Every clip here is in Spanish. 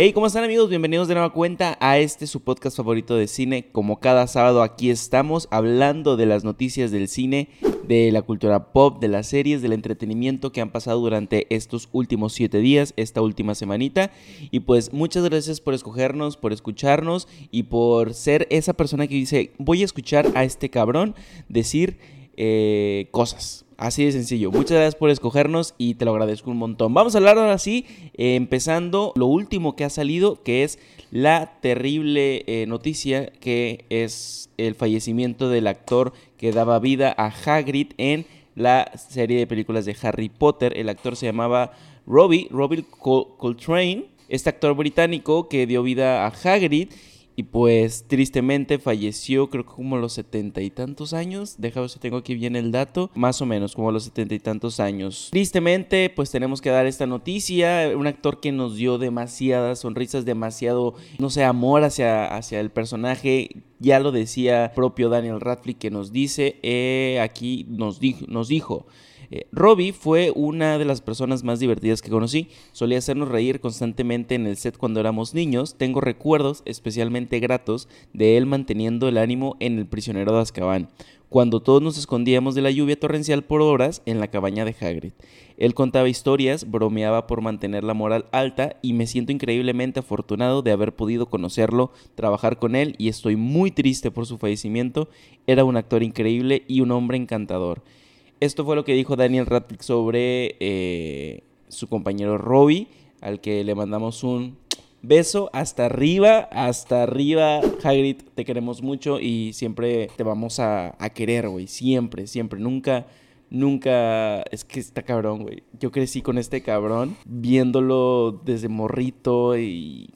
Hey, ¿cómo están amigos? Bienvenidos de nueva cuenta a este su podcast favorito de cine. Como cada sábado aquí estamos hablando de las noticias del cine, de la cultura pop, de las series, del entretenimiento que han pasado durante estos últimos siete días, esta última semanita. Y pues muchas gracias por escogernos, por escucharnos y por ser esa persona que dice, voy a escuchar a este cabrón decir eh, cosas. Así de sencillo. Muchas gracias por escogernos y te lo agradezco un montón. Vamos a hablar ahora sí, eh, empezando lo último que ha salido, que es la terrible eh, noticia que es el fallecimiento del actor que daba vida a Hagrid en la serie de películas de Harry Potter. El actor se llamaba Robbie, Robbie Coltrane, este actor británico que dio vida a Hagrid y pues tristemente falleció, creo que como a los setenta y tantos años. Déjame ver si tengo aquí bien el dato. Más o menos, como a los setenta y tantos años. Tristemente, pues tenemos que dar esta noticia. Un actor que nos dio demasiadas sonrisas, demasiado, no sé, amor hacia, hacia el personaje. Ya lo decía propio Daniel Radcliffe que nos dice, eh, aquí nos, dijo, nos dijo eh, Robbie fue una de las personas más divertidas que conocí. Solía hacernos reír constantemente en el set cuando éramos niños. Tengo recuerdos especialmente gratos de él manteniendo el ánimo en el prisionero de Azkaban, cuando todos nos escondíamos de la lluvia torrencial por horas en la cabaña de Hagrid. Él contaba historias, bromeaba por mantener la moral alta y me siento increíblemente afortunado de haber podido conocerlo, trabajar con él y estoy muy triste por su fallecimiento. Era un actor increíble y un hombre encantador. Esto fue lo que dijo Daniel Radcliffe sobre eh, su compañero Robbie, al que le mandamos un beso hasta arriba, hasta arriba. Hagrid, te queremos mucho y siempre te vamos a, querer, güey. Siempre, siempre. Nunca, nunca. Es que está cabrón, güey. Yo crecí con este cabrón, viéndolo desde morrito y,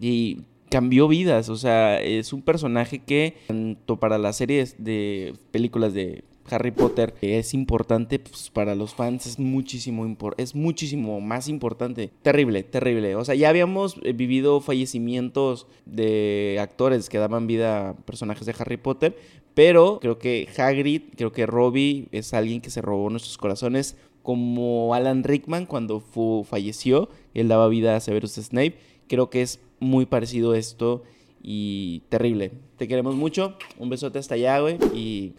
y cambió vidas. O sea, es un personaje que, tanto para las series de películas de Harry Potter es importante pues, para los fans, es muchísimo, es muchísimo más importante. Terrible, terrible. O sea, ya habíamos eh, vivido fallecimientos de actores que daban vida a personajes de Harry Potter, pero creo que Hagrid, creo que Robbie es alguien que se robó nuestros corazones como Alan Rickman cuando falleció, él daba vida a Severus Snape. Creo que es muy parecido esto y terrible. Te queremos mucho. Un besote hasta allá, güey. Y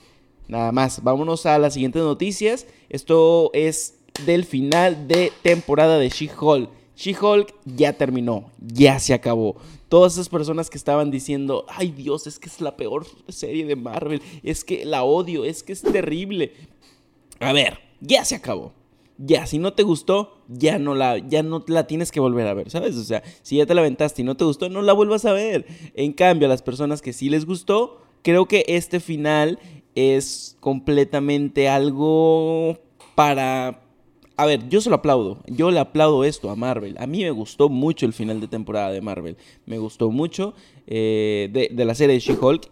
Nada más, vámonos a las siguientes noticias. Esto es del final de temporada de She-Hulk. She-Hulk ya terminó, ya se acabó. Todas esas personas que estaban diciendo, ay Dios, es que es la peor serie de Marvel, es que la odio, es que es terrible. A ver, ya se acabó. Ya, si no te gustó, ya no la, ya no la tienes que volver a ver, ¿sabes? O sea, si ya te la aventaste y no te gustó, no la vuelvas a ver. En cambio, a las personas que sí les gustó, creo que este final es completamente algo para... A ver, yo se lo aplaudo. Yo le aplaudo esto a Marvel. A mí me gustó mucho el final de temporada de Marvel. Me gustó mucho eh, de, la serie de She-Hulk.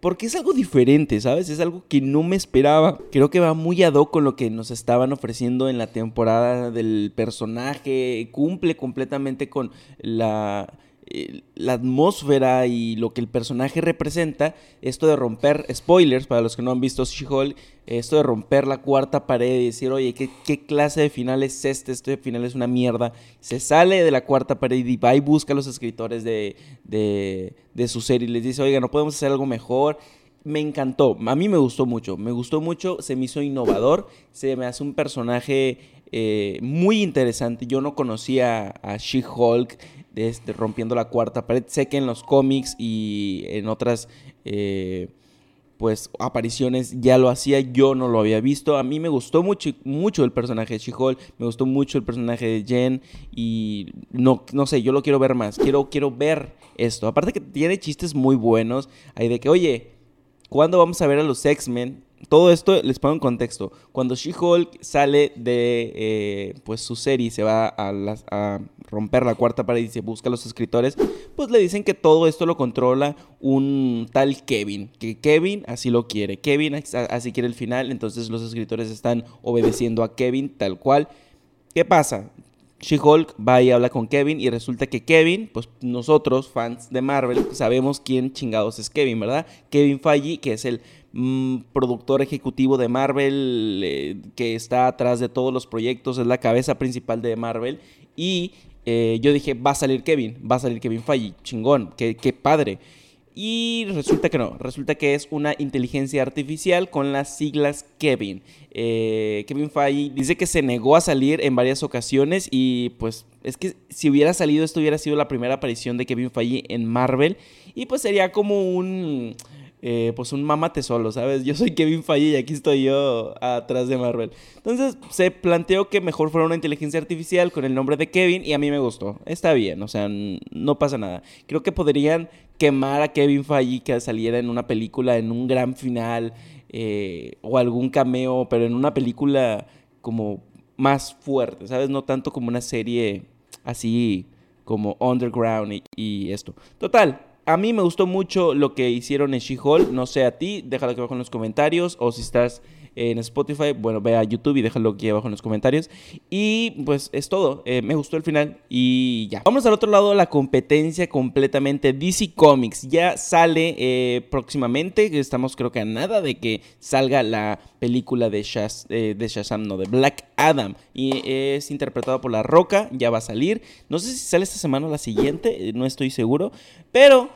Porque es algo diferente, ¿sabes? Es algo que no me esperaba. Creo que va muy ad hoc con lo que nos estaban ofreciendo en la temporada del personaje. Cumple completamente con la eh, la atmósfera y lo que el personaje representa, esto de romper, spoilers para los que no han visto She-Hulk, esto de romper la cuarta pared y decir, oye, ¿qué, ¿qué, clase de final es este? Este final es una mierda. Se sale de la cuarta pared y va y busca a los escritores de, de, de su serie y les dice, oiga, no podemos hacer algo mejor me encantó, a mí me gustó mucho, me gustó mucho, se me hizo innovador, se me hace un personaje eh, muy interesante. Yo no conocía a She-Hulk, rompiendo la cuarta pared. Sé que en los cómics y en otras eh, pues apariciones ya lo hacía, yo no lo había visto. A mí me gustó mucho, mucho el personaje de She-Hulk, me gustó mucho el personaje de Jen y no, no sé, yo lo quiero ver más. Quiero, quiero ver esto. Aparte que tiene chistes muy buenos. Hay de que, oye, ¿cuándo vamos a ver a los X-Men? todo esto les pongo en contexto. Cuando She-Hulk sale de eh, pues su serie se va a, romper la cuarta pared y se busca a los escritores, pues le dicen que todo esto lo controla un tal Kevin. Que Kevin así lo quiere. Kevin así quiere el final. Entonces los escritores están obedeciendo a Kevin tal cual. ¿Qué pasa? She-Hulk va y habla con Kevin y resulta que Kevin, pues nosotros, fans de Marvel, sabemos quién chingados es Kevin, ¿verdad? Kevin Feige, que es el mm, productor ejecutivo de Marvel, eh, que está atrás de todos los proyectos, es la cabeza principal de Marvel y eh, yo dije, va a salir Kevin, va a salir Kevin Feige, chingón, qué, qué padre. Y resulta que no, resulta que es una inteligencia artificial con las siglas Kevin. Eh, Kevin Feige dice que se negó a salir en varias ocasiones y pues es que si hubiera salido esto hubiera sido la primera aparición de Kevin Feige en Marvel y pues sería como un eh, pues un mamate solo, ¿sabes? Yo soy Kevin Feige y aquí estoy yo atrás de Marvel. Entonces se planteó que mejor fuera una inteligencia artificial con el nombre de Kevin y a mí me gustó. Está bien, o sea, no pasa nada. Creo que podrían quemar a Kevin Feige que saliera en una película en un gran final eh, o algún cameo, pero en una película como más fuerte, ¿sabes? No tanto como una serie así como underground y esto. Total, a mí me gustó mucho lo que hicieron en She-Hulk. No sé a ti, déjalo aquí abajo en los comentarios. O si estás en Spotify, bueno, ve a YouTube y déjalo aquí abajo en los comentarios. Y pues es todo. Eh, me gustó el final y ya. Vamos al otro lado, la competencia completamente. DC Comics ya sale eh, próximamente. Estamos creo que a nada de que salga la película de, eh, de Shazam, no, de Black Adam. Y es interpretado por La Roca, ya va a salir. No sé si sale esta semana o la siguiente, no estoy seguro. Pero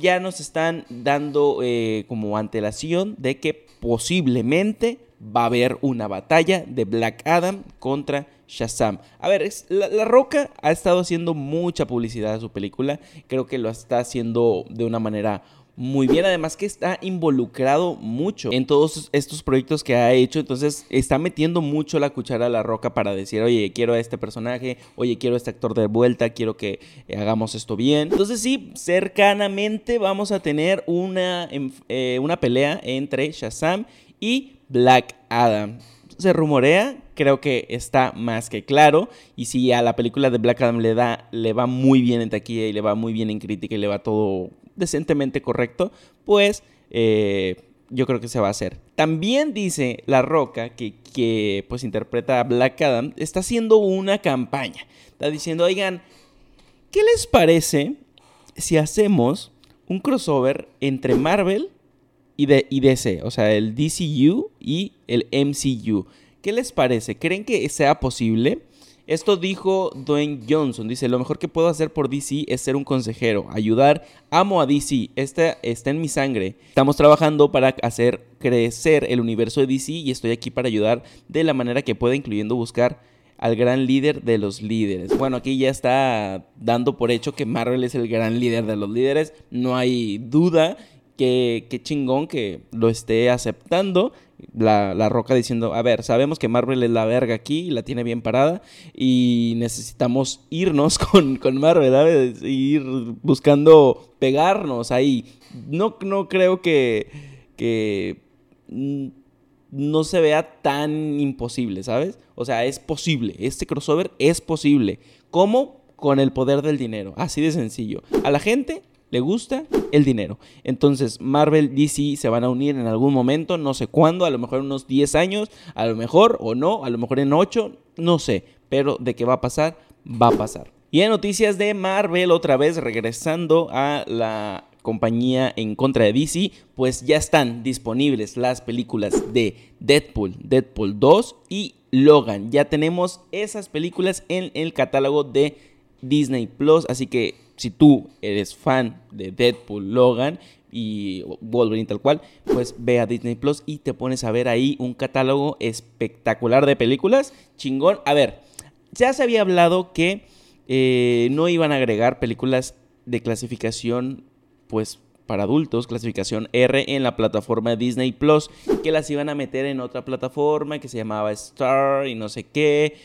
ya nos están dando eh, como antelación de que posiblemente va a haber una batalla de Black Adam contra Shazam. A ver, la, Roca ha estado haciendo mucha publicidad a su película. Creo que lo está haciendo de una manera muy bien. Además que está involucrado mucho en todos estos proyectos que ha hecho. Entonces está metiendo mucho la cuchara a la roca para decir, oye, quiero a este personaje, oye, quiero a este actor de vuelta, quiero que hagamos esto bien. Entonces sí, cercanamente vamos a tener una, eh, una pelea entre Shazam y Black Adam. Se rumorea, creo que está más que claro. Y si a la película de Black Adam le, da, le va muy bien en taquilla y le va muy bien en crítica y le va todo decentemente correcto, pues eh, yo creo que se va a hacer. También dice La Roca, que, que pues interpreta a Black Adam, está haciendo una campaña. Está diciendo, oigan, ¿qué les parece si hacemos un crossover entre Marvel y, de, y DC? O sea, el DCU y el MCU. ¿Qué les parece? ¿Creen que sea posible? Esto dijo Dwayne Johnson. Dice, lo mejor que puedo hacer por DC es ser un consejero, ayudar. Amo a DC, este está en mi sangre. Estamos trabajando para hacer crecer el universo de DC y estoy aquí para ayudar de la manera que pueda, incluyendo buscar al gran líder de los líderes. Bueno, aquí ya está dando por hecho que Marvel es el gran líder de los líderes. No hay duda. que chingón que lo esté aceptando la, roca diciendo, a ver, sabemos que Marvel es la verga aquí, la tiene bien parada y necesitamos irnos con, con Marvel, ¿sabes? Ir buscando pegarnos ahí. No, no creo que, que no se vea tan imposible, ¿sabes? O sea, es posible, este crossover es posible. ¿Cómo? Con el poder del dinero, así de sencillo. A la gente le gusta el dinero. Entonces Marvel, DC se van a unir en algún momento, no sé cuándo, a lo mejor en unos 10 años, a lo mejor o no, a lo mejor en 8, no sé, pero de qué va a pasar, va a pasar. Y en noticias de Marvel, otra vez regresando a la compañía en contra de DC, pues ya están disponibles las películas de Deadpool, Deadpool 2 y Logan. Ya tenemos esas películas en el catálogo de Disney Plus, así que si tú eres fan de Deadpool, Logan y Wolverine tal cual, pues ve a Disney Plus y te pones a ver ahí un catálogo espectacular de películas. Chingón. A ver, ya se había hablado que eh, no iban a agregar películas de clasificación, pues para adultos, clasificación R en la plataforma Disney Plus, que las iban a meter en otra plataforma que se llamaba Star y no sé qué.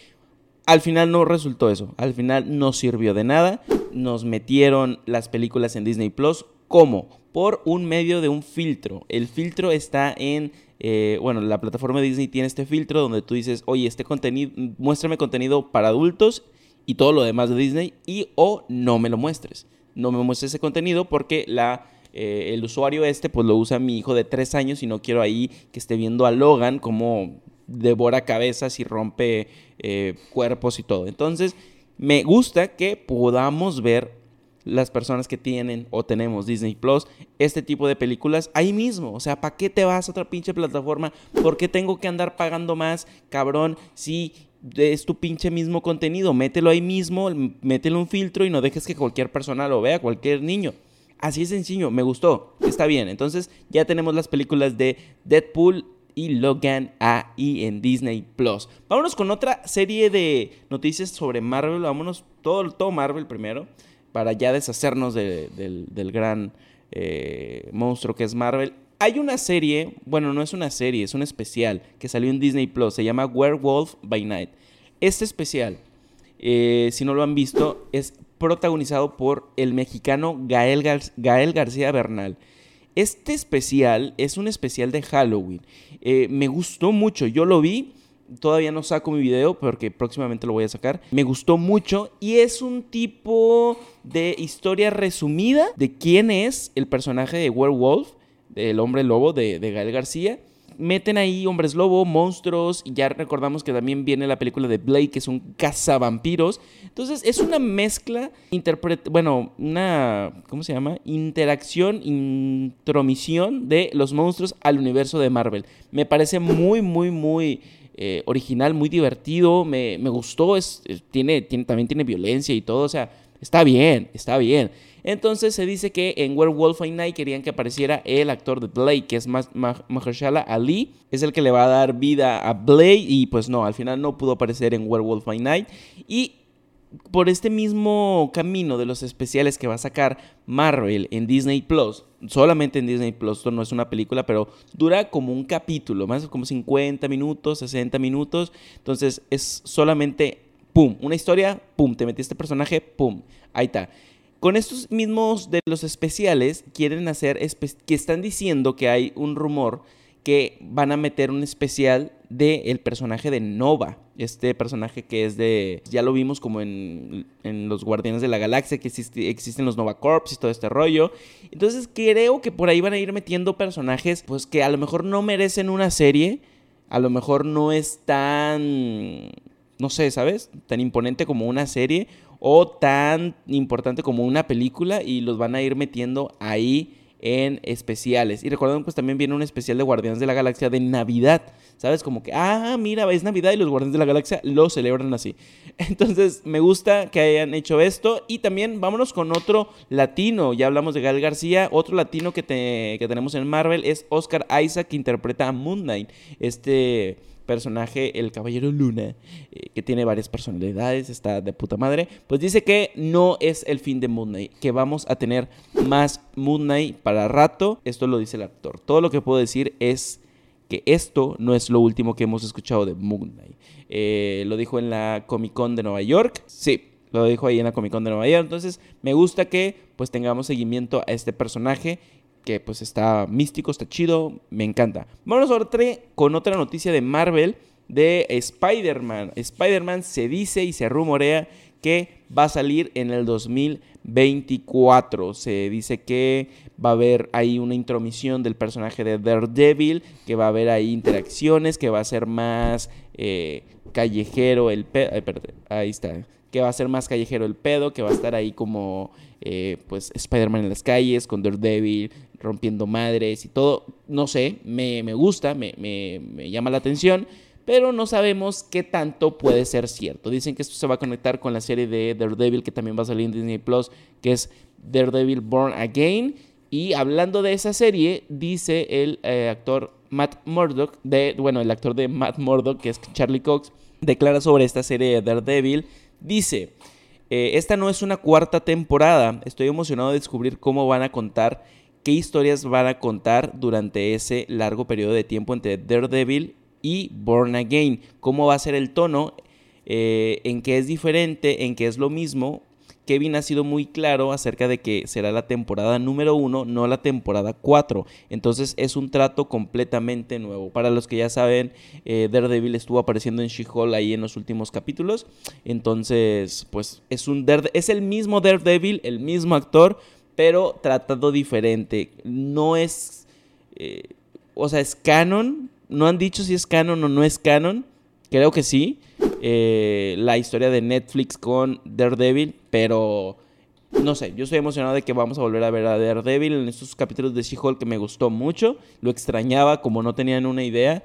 Al final no resultó eso, al final no sirvió de nada. Nos metieron las películas en Disney Plus. ¿Cómo? Por un medio de un filtro. El filtro está en eh, bueno, la plataforma de Disney tiene este filtro donde tú dices, oye, este contenido, muéstrame contenido para adultos y todo lo demás de Disney y o no me lo muestres. No me muestres ese contenido porque la, eh, el usuario este pues lo usa mi hijo de tres años y no quiero ahí que esté viendo a Logan como devora cabezas y rompe eh, cuerpos y todo. Entonces, me gusta que podamos ver las personas que tienen o tenemos Disney Plus este tipo de películas ahí mismo. O sea, ¿para qué te vas a otra pinche plataforma? ¿Por qué tengo que andar pagando más, cabrón? Si es tu pinche mismo contenido, mételo ahí mismo, mételo un filtro y no dejes que cualquier persona lo vea, cualquier niño. Así es sencillo, me gustó, está bien. Entonces ya tenemos las películas de Deadpool y Logan ahí en Disney Plus. Vámonos con otra serie de noticias sobre Marvel, vámonos todo, todo Marvel primero, para ya deshacernos del, gran eh, monstruo que es Marvel. Hay una serie, bueno, no es una serie, es un especial que salió en Disney Plus, se llama Werewolf by Night. Este especial, eh, si no lo han visto, es protagonizado por el mexicano Gael, Gael García Bernal. Este especial es un especial de Halloween. Eh, me gustó mucho, yo lo vi. Todavía no saco mi video porque próximamente lo voy a sacar. Me gustó mucho y es un tipo de historia resumida de quién es el personaje de Werewolf el hombre lobo de, Gael García. Meten ahí hombres lobo, monstruos, y ya recordamos que también viene la película de Blake, que es un cazavampiros. Entonces es una mezcla, bueno, una, ¿cómo se llama? Interacción, intromisión de los monstruos al universo de Marvel. Me parece muy, muy, muy eh, original, muy divertido, me, gustó, es, tiene, tiene, también tiene violencia y todo, o sea, está bien, está bien. Entonces se dice que en Werewolf by Night querían que apareciera el actor de Blade, que es Mahershala Ali. Es el que le va a dar vida a Blade y pues no, al final no pudo aparecer en Werewolf by Night. Y por este mismo camino de los especiales que va a sacar Marvel en Disney Plus, solamente en Disney Plus, esto no es una película, pero dura como un capítulo, más como 50 minutos, 60 minutos. Entonces es solamente, pum, una historia, pum, te metí este personaje, pum, ahí está. Con estos mismos de los especiales, quieren hacer, que están diciendo que hay un rumor que van a meter un especial del el personaje de Nova. Este personaje que es de. Ya lo vimos como en, los Guardianes de la Galaxia, que existen los Nova Corps y todo este rollo. Entonces creo que por ahí van a ir metiendo personajes, pues que a lo mejor no merecen una serie. A lo mejor no es tan. No sé, ¿sabes? Tan imponente como una serie o tan importante como una película y los van a ir metiendo ahí en especiales. Y recuerden, pues también viene un especial de Guardianes de la Galaxia de Navidad. ¿Sabes? Como que, ah, mira, es Navidad y los Guardianes de la Galaxia lo celebran así. Entonces, me gusta que hayan hecho esto. Y también vámonos con otro latino. Ya hablamos de Gal García. Otro latino que, que tenemos en Marvel es Oscar Isaac, que interpreta a Moon Knight. Este personaje, el Caballero Luna, eh, que tiene varias personalidades, está de puta madre, pues dice que no es el fin de Moon Knight, que vamos a tener más Moon Knight para rato. Esto lo dice el actor. Todo lo que puedo decir es que esto no es lo último que hemos escuchado de Moon Knight. Eh, lo dijo en la Comic Con de Nueva York. Sí, lo dijo ahí en la Comic Con de Nueva York. Entonces, me gusta que pues tengamos seguimiento a este personaje que pues está místico, está chido, me encanta. Vamos ahora con otra noticia de Marvel de Spider-Man. Spider-Man se dice y se rumorea que va a salir en el 2024. Se dice que va a haber ahí una intromisión del personaje de Daredevil, que va a haber ahí interacciones, que va a ser más eh, callejero el pedo. ahí está. Que va a ser más callejero el pedo, que va a estar ahí como eh, pues Spider-Man en las calles, con Daredevil, rompiendo madres y todo. No sé, me, gusta, me, llama la atención, pero no sabemos qué tanto puede ser cierto. Dicen que esto se va a conectar con la serie de Daredevil que también va a salir en Disney Plus, que es Daredevil Born Again. Y hablando de esa serie, dice el eh, actor Matt Murdock, de, bueno, el actor de Matt Murdock, que es Charlie Cox, declara sobre esta serie de Daredevil. Dice, eh, esta no es una cuarta temporada, estoy emocionado de descubrir cómo van a contar qué historias van a contar durante ese largo periodo de tiempo entre Daredevil y Born Again. ¿Cómo va a ser el tono? Eh, ¿En qué es diferente? ¿En qué es lo mismo? Kevin ha sido muy claro acerca de que será la temporada número uno, no la temporada cuatro. Entonces es un trato completamente nuevo. Para los que ya saben, eh, Daredevil estuvo apareciendo en She-Hulk ahí en los últimos capítulos. Entonces, pues es un es el mismo Daredevil, el mismo actor, pero tratado diferente. No es, eh, o sea, es canon. No han dicho si es canon o no es canon. Creo que sí. Eh, la historia de Netflix con Daredevil, pero no sé, yo estoy emocionado de que vamos a volver a ver a Daredevil en estos capítulos de She-Hulk que me gustó mucho. Lo extrañaba como no tenían una idea.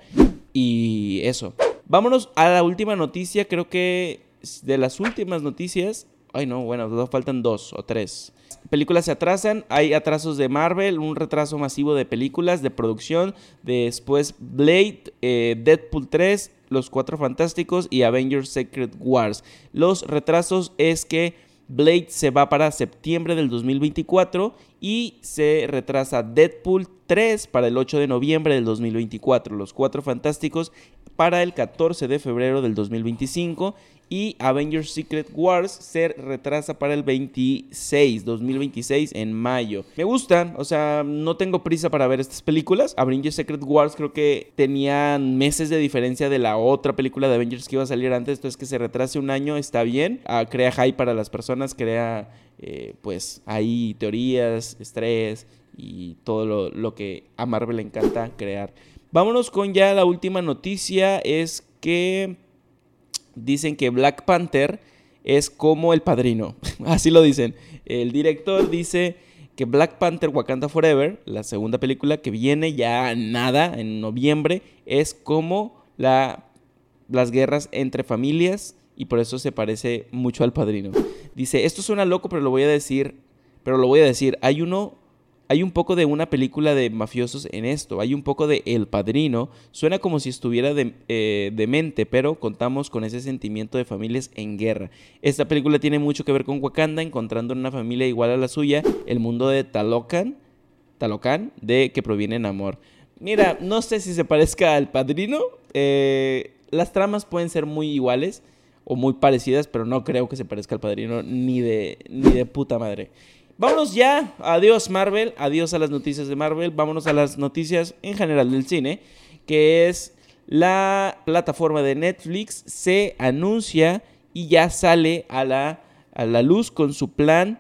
Y eso. Vámonos a la última noticia, creo que de las últimas noticias, ay no, bueno, faltan dos o tres. Películas se atrasan, hay atrasos de Marvel, un retraso masivo de películas, de producción, después Blade, eh, Deadpool 3, Los Cuatro Fantásticos y Avengers Secret Wars. Los retrasos es que Blade se va para septiembre del 2024 y se retrasa Deadpool 3 para el 8 de noviembre del 2024. Los Cuatro Fantásticos para el 14 de febrero del 2025 y Avengers Secret Wars se retrasa para el 26, 2026 en mayo. Me gustan, o sea, no tengo prisa para ver estas películas. Avengers Secret Wars creo que tenían meses de diferencia de la otra película de Avengers que iba a salir antes, entonces que se retrase un año está bien, ah, crea hype para las personas, crea eh, pues ahí teorías, estrés y todo lo, lo que a Marvel le encanta crear. Vámonos con ya la última noticia, es que dicen que Black Panther es como el padrino. Así lo dicen. El director dice que Black Panther Wakanda Forever, la segunda película que viene ya nada en noviembre, es como la, las guerras entre familias y por eso se parece mucho al padrino. Dice, esto suena loco, pero lo voy a decir, pero lo voy a decir, hay uno hay un poco de una película de mafiosos en esto, hay un poco de El Padrino, suena como si estuviera de, eh, demente, pero contamos con ese sentimiento de familias en guerra. Esta película tiene mucho que ver con Wakanda, encontrando en una familia igual a la suya, el mundo de Talocan, Talocan, de que proviene en amor. Mira, no sé si se parezca al Padrino, eh, las tramas pueden ser muy iguales o muy parecidas, pero no creo que se parezca al Padrino ni de, ni de puta madre. Vámonos ya. Adiós Marvel. Adiós a las noticias de Marvel. Vámonos a las noticias en general del cine. Que es la plataforma de Netflix se anuncia y ya sale a la, a la luz con su plan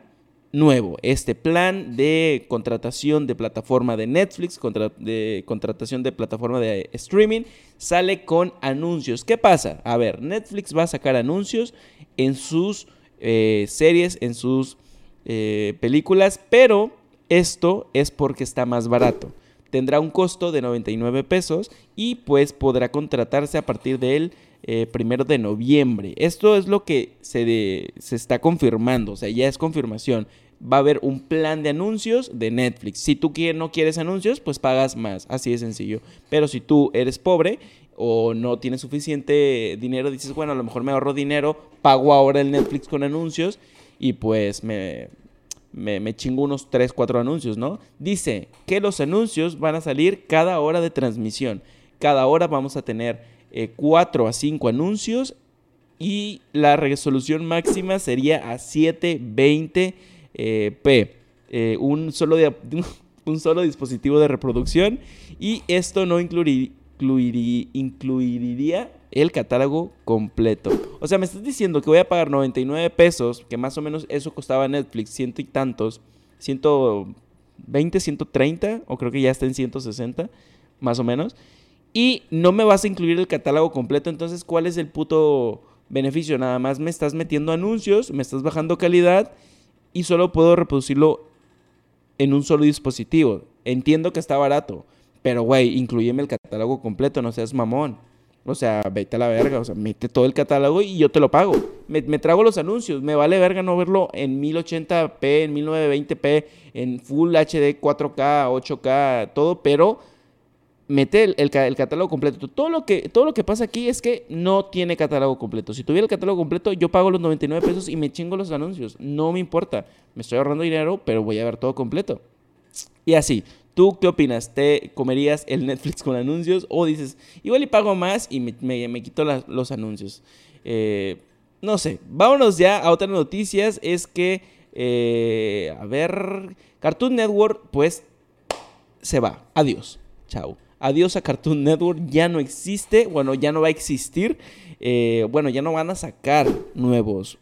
nuevo. Este plan de contratación de plataforma de Netflix, de contratación de plataforma de streaming, sale con anuncios. ¿Qué pasa? A ver, Netflix va a sacar anuncios en sus eh, series, en sus eh, películas, pero esto es porque está más barato. Tendrá un costo de 99 pesos y pues podrá contratarse a partir del eh, primero de noviembre. Esto es lo que se, se está confirmando, o sea, ya es confirmación. Va a haber un plan de anuncios de Netflix. Si tú no quieres anuncios, pues pagas más, así de sencillo. Pero si tú eres pobre o no tienes suficiente dinero, dices, bueno, a lo mejor me ahorro dinero, pago ahora el Netflix con anuncios y pues me, me, chingo unos 3, 4 anuncios, ¿no? Dice que los anuncios van a salir cada hora de transmisión. Cada hora vamos a tener 4 eh, a 5 anuncios y la resolución máxima sería a 720p. Eh, eh, un, solo un solo dispositivo de reproducción y esto no incluiría, incluiría el catálogo completo. O sea, me estás diciendo que voy a pagar 99 pesos, que más o menos eso costaba Netflix, ciento y tantos, 120, 130, o creo que ya está en 160, más o menos. Y no me vas a incluir el catálogo completo, entonces, ¿cuál es el puto beneficio? Nada más me estás metiendo anuncios, me estás bajando calidad y solo puedo reproducirlo en un solo dispositivo. Entiendo que está barato, pero güey, incluyeme el catálogo completo, no seas mamón. O sea, vete a la verga, o sea, mete todo el catálogo y yo te lo pago. Me, trago los anuncios, me vale verga no verlo en 1080p, en 1920p, en Full HD, 4K, 8K, todo, pero mete el, catálogo completo. Todo lo, que, todo lo que pasa aquí es que no tiene catálogo completo. Si tuviera el catálogo completo, yo pago los 99 pesos y me chingo los anuncios. No me importa. Me estoy ahorrando dinero, pero voy a ver todo completo. Y así, ¿Tú qué opinas? ¿Te comerías el Netflix con anuncios o dices, igual y pago más y me, quito los anuncios? Eh, no sé, vámonos ya a otras noticias. Es que, eh, a ver, Cartoon Network pues se va. Adiós. Chao. Adiós a Cartoon Network. Ya no existe. Bueno, ya no va a existir. Eh, bueno, ya no van a sacar nuevos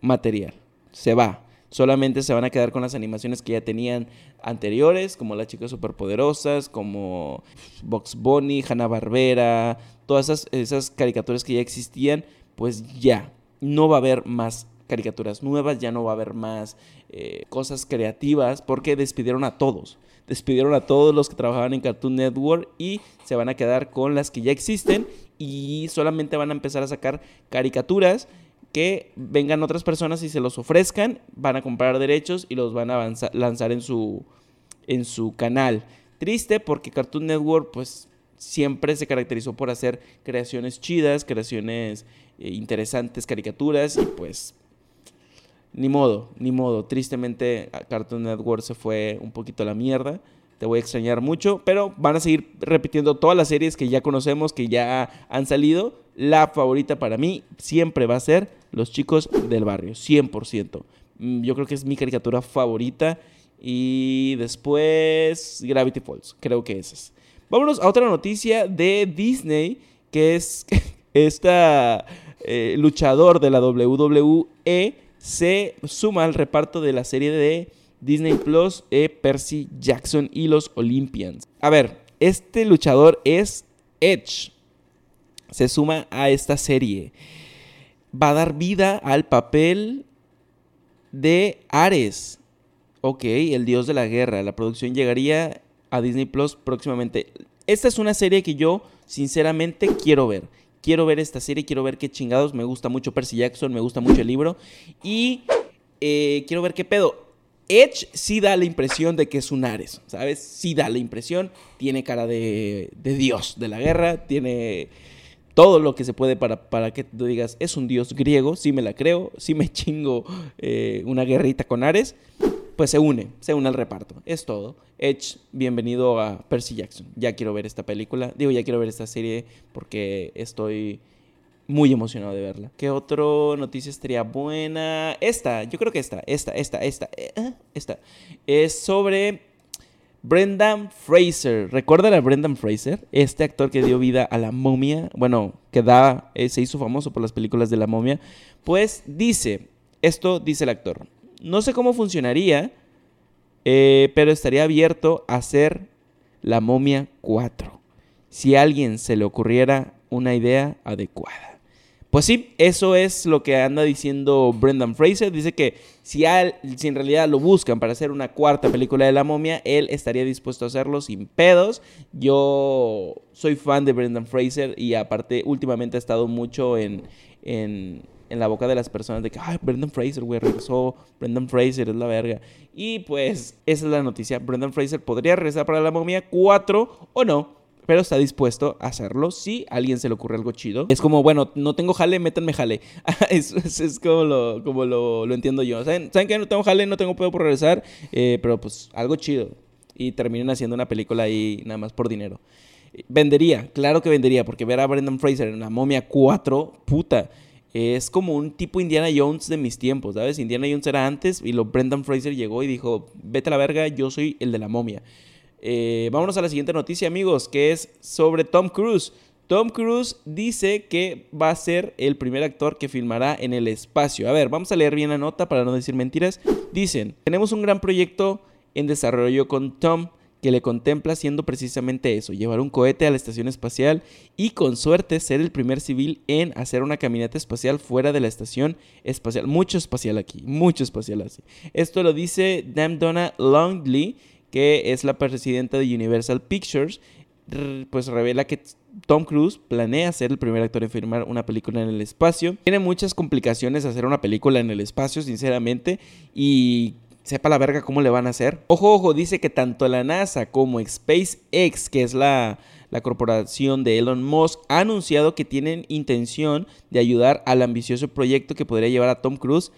material. Se va. Solamente se van a quedar con las animaciones que ya tenían anteriores, como Las Chicas Superpoderosas, como Box Bunny, Hanna Barbera, todas esas, esas caricaturas que ya existían, pues ya, no va a haber más caricaturas nuevas, ya no va a haber más eh, cosas creativas, porque despidieron a todos. Despidieron a todos los que trabajaban en Cartoon Network y se van a quedar con las que ya existen y solamente van a empezar a sacar caricaturas que vengan otras personas y se los ofrezcan, van a comprar derechos y los van a lanzar en su, en su canal. Triste porque Cartoon Network pues siempre se caracterizó por hacer creaciones chidas, creaciones eh, interesantes, caricaturas y pues ni modo, ni modo. Tristemente Cartoon Network se fue un poquito a la mierda. Te voy a extrañar mucho, pero van a seguir repitiendo todas las series que ya conocemos, que ya han salido. La favorita para mí siempre va a ser Los chicos del barrio, 100%. Mm, yo creo que es mi caricatura favorita. Y después Gravity Falls, creo que esa es. Vámonos a otra noticia de Disney, que es esta eh, luchador de la WWE se suma al reparto de la serie de Disney Plus, eh, Percy Jackson y los Olympians. A ver, este luchador es Edge. Se suma a esta serie. Va a dar vida al papel de Ares. Ok, el dios de la guerra. La producción llegaría a Disney Plus próximamente. Esta es una serie que yo sinceramente quiero ver. Quiero ver esta serie, quiero ver qué chingados. Me gusta mucho Percy Jackson, me gusta mucho el libro. Y eh, quiero ver qué pedo. Edge sí da la impresión de que es un Ares, ¿sabes? Sí da la impresión. Tiene cara de, dios de la guerra, tiene todo lo que se puede para, para que tú digas, es un dios griego, sí me la creo, sí me chingo eh, una guerrita con Ares pues se une, se une al reparto. Es todo. Edge, bienvenido a Percy Jackson. Ya quiero ver esta película. Digo, ya quiero ver esta serie porque estoy muy emocionado de verla. ¿Qué otra noticia estaría buena? Esta, yo creo que esta, esta, esta, esta, eh, esta. Es sobre Brendan Fraser. ¿Recuerdan a Brendan Fraser? Este actor que dio vida a la momia. Bueno, que da, eh, se hizo famoso por las películas de la momia. Pues dice, esto dice el actor. No sé cómo funcionaría, eh, pero estaría abierto a hacer la momia 4. Si a alguien se le ocurriera una idea adecuada. Pues sí, eso es lo que anda diciendo Brendan Fraser. Dice que si, si, en realidad lo buscan para hacer una cuarta película de la momia, él estaría dispuesto a hacerlo sin pedos. Yo soy fan de Brendan Fraser y aparte últimamente ha estado mucho en, en, en la boca de las personas de que, ay, Brendan Fraser, güey, regresó, Brendan Fraser es la verga. Y pues esa es la noticia, Brendan Fraser podría regresar para la momia 4 o no, pero está dispuesto a hacerlo si a alguien se le ocurre algo chido. Es como, bueno, no tengo jale, métanme jale. es, es, como, lo, como lo, lo entiendo yo. ¿Saben, ¿Saben que no tengo jale, no tengo pedo por regresar? Eh, pero pues algo chido. Y terminan haciendo una película ahí nada más por dinero. Vendería, claro que vendería, porque ver a Brendan Fraser en la momia 4, puta es como un tipo Indiana Jones de mis tiempos, ¿sabes? Indiana Jones era antes y lo Brendan Fraser llegó y dijo, vete a la verga, yo soy el de la momia. Eh, vámonos a la siguiente noticia, amigos, que es sobre Tom Cruise. Tom Cruise dice que va a ser el primer actor que filmará en el espacio. A ver, vamos a leer bien la nota para no decir mentiras. Dicen, tenemos un gran proyecto en desarrollo con Tom que le contempla siendo precisamente eso, llevar un cohete a la estación espacial y con suerte ser el primer civil en hacer una caminata espacial fuera de la estación espacial. Mucho espacial aquí, mucho espacial así. Esto lo dice Donna Longley, que es la presidenta de Universal Pictures, pues revela que Tom Cruise planea ser el primer actor en filmar una película en el espacio. Tiene muchas complicaciones hacer una película en el espacio, sinceramente, y sepa la verga cómo le van a hacer. Ojo, ojo, dice que tanto la NASA como SpaceX, que es la, la corporación de Elon Musk, ha anunciado que tienen intención de ayudar al ambicioso proyecto que podría llevar a Tom Cruise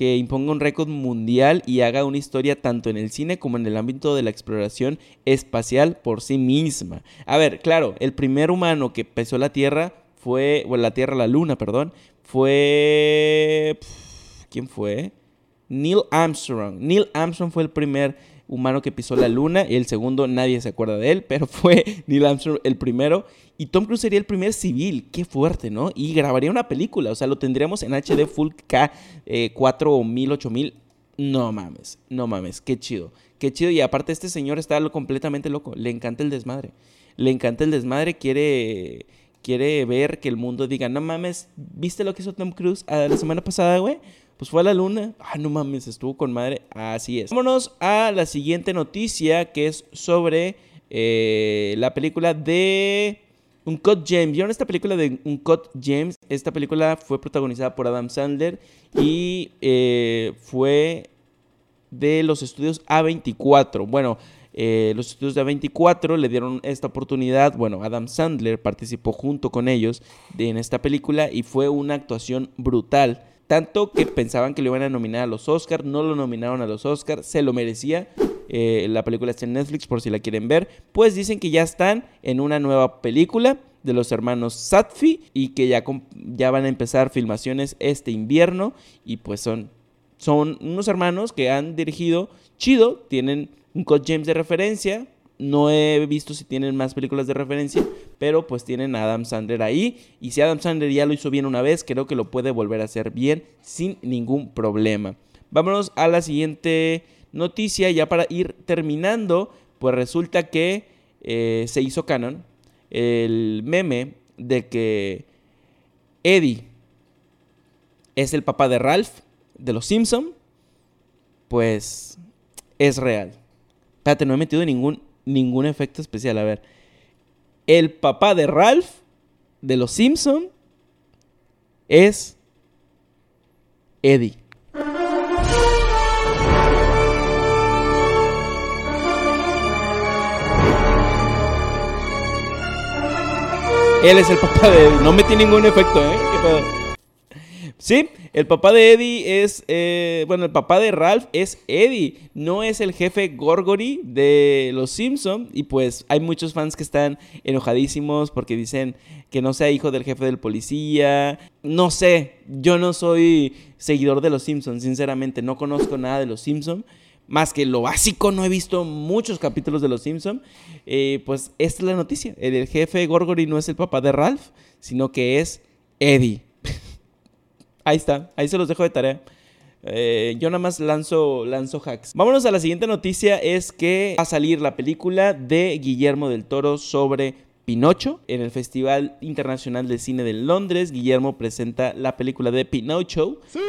que imponga un récord mundial y haga una historia tanto en el cine como en el ámbito de la exploración espacial por sí misma. A ver, claro, el primer humano que pisó la Tierra fue, bueno, la Tierra, la Luna, perdón, fue... ¿Quién fue? Neil Armstrong. Neil Armstrong fue el primer humano que pisó la luna y el segundo nadie se acuerda de él, pero fue Neil Armstrong el primero. Y Tom Cruise sería el primer civil, qué fuerte, ¿no? Y grabaría una película, o sea, lo tendríamos en HD Full K 4 o 1000, 8000. No mames, no mames, qué chido, qué chido. Y aparte este señor está completamente loco, le encanta el desmadre. Le encanta el desmadre, quiere, quiere ver que el mundo diga, no mames, ¿viste lo que hizo Tom Cruise ah, la semana pasada, güey? pues fue a la luna. Ah, no mames, estuvo con madre. Así es. Vámonos a la siguiente noticia que es sobre eh, la película de Uncut James. ¿Vieron esta película de Uncut James? Esta película fue protagonizada por Adam Sandler y eh, fue de los estudios A24. Bueno, eh, los estudios de A24 le dieron esta oportunidad. Bueno, Adam Sandler participó junto con ellos en esta película y fue una actuación brutal. Tanto que pensaban que lo iban a nominar a los Oscars, no lo nominaron a los Oscars, se lo merecía. Eh, la película está en Netflix por si la quieren ver. Pues dicen que ya están en una nueva película de los hermanos Satfi y que ya, ya van a empezar filmaciones este invierno y pues son, son unos hermanos que han dirigido chido, tienen un Code James de referencia. No he visto si tienen más películas de referencia, pero pues tienen a Adam Sandler ahí. Y si Adam Sandler ya lo hizo bien una vez, creo que lo puede volver a hacer bien sin ningún problema. Vámonos a la siguiente noticia, ya para ir terminando. Pues resulta que eh, se hizo canon el meme de que Eddie es el papá de Ralph de los Simpson. Pues es real. Espérate, no he metido ningún, ningún efecto especial. A ver. El papá de Ralph, de los Simpson, es Eddie. Él es el papá de Eddie. No metí ningún efecto, ¿eh? ¿Qué pedo? Sí, el papá de Eddie es, eh, bueno, el papá de Ralph es Eddie, no es el jefe Gorgory de Los Simpson y pues hay muchos fans que están enojadísimos porque dicen que no sea hijo del jefe del policía. No sé, yo no soy seguidor de Los Simpson, sinceramente, no conozco nada de Los Simpson. Más que lo básico, no he visto muchos capítulos de Los Simpson. Eh, pues esta es la noticia. El jefe Gorgory no es el papá de Ralph, sino que es Eddie. Ahí está, ahí se los dejo de tarea. Eh, yo nada más lanzo, lanzo hacks. Vámonos a la siguiente noticia, es que va a salir la película de Guillermo del Toro sobre Pinocho. En el Festival Internacional de Cine de Londres, Guillermo presenta la película de Pinocho. ¡Sí!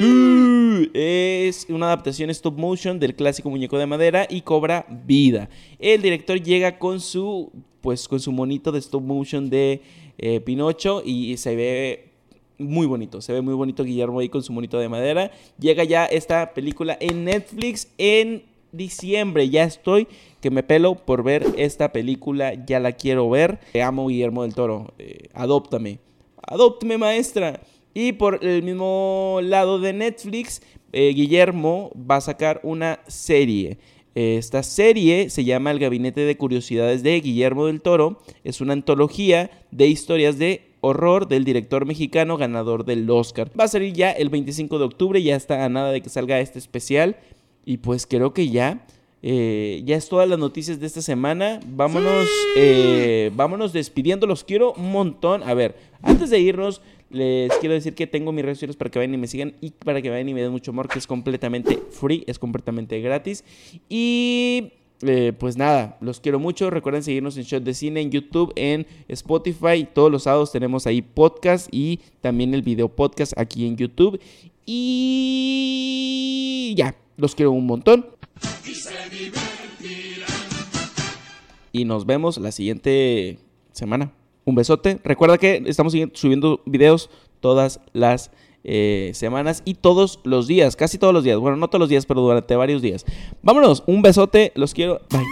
Es una adaptación stop motion del clásico muñeco de madera y cobra vida. El director llega con su, pues, con su monito de stop motion de eh, Pinocho y se ve muy bonito. Se ve muy bonito Guillermo ahí con su monito de madera. Llega ya esta película en Netflix en diciembre. Ya estoy que me pelo por ver esta película. Ya la quiero ver. Te amo Guillermo del Toro. Eh, adóptame. Adóptame maestra. Y por el mismo lado de Netflix, eh, Guillermo va a sacar una serie. Esta serie se llama El Gabinete de Curiosidades de Guillermo del Toro. Es una antología de historias de horror del director mexicano ganador del Oscar. Va a salir ya el 25 de octubre, ya está a nada de que salga este especial. Y pues creo que ya, eh, ya es todas las noticias de esta semana. Vámonos, eh, vámonos despidiendo, los quiero un montón. A ver, antes de irnos, les quiero decir que tengo mis redes sociales para que vayan y me sigan y para que vayan y me den mucho amor, que es completamente free, es completamente gratis. Y eh, pues nada, los quiero mucho. Recuerden seguirnos en Shot de Cine en YouTube, en Spotify. Todos los sábados tenemos ahí podcast y también el video podcast aquí en YouTube. Y ya, los quiero un montón. Y nos vemos la siguiente semana. Un besote. Recuerda que estamos subiendo videos todas las eh, semanas y todos los días, casi todos los días. Bueno, no todos los días, pero durante varios días. Vámonos, un besote, los quiero. Bye.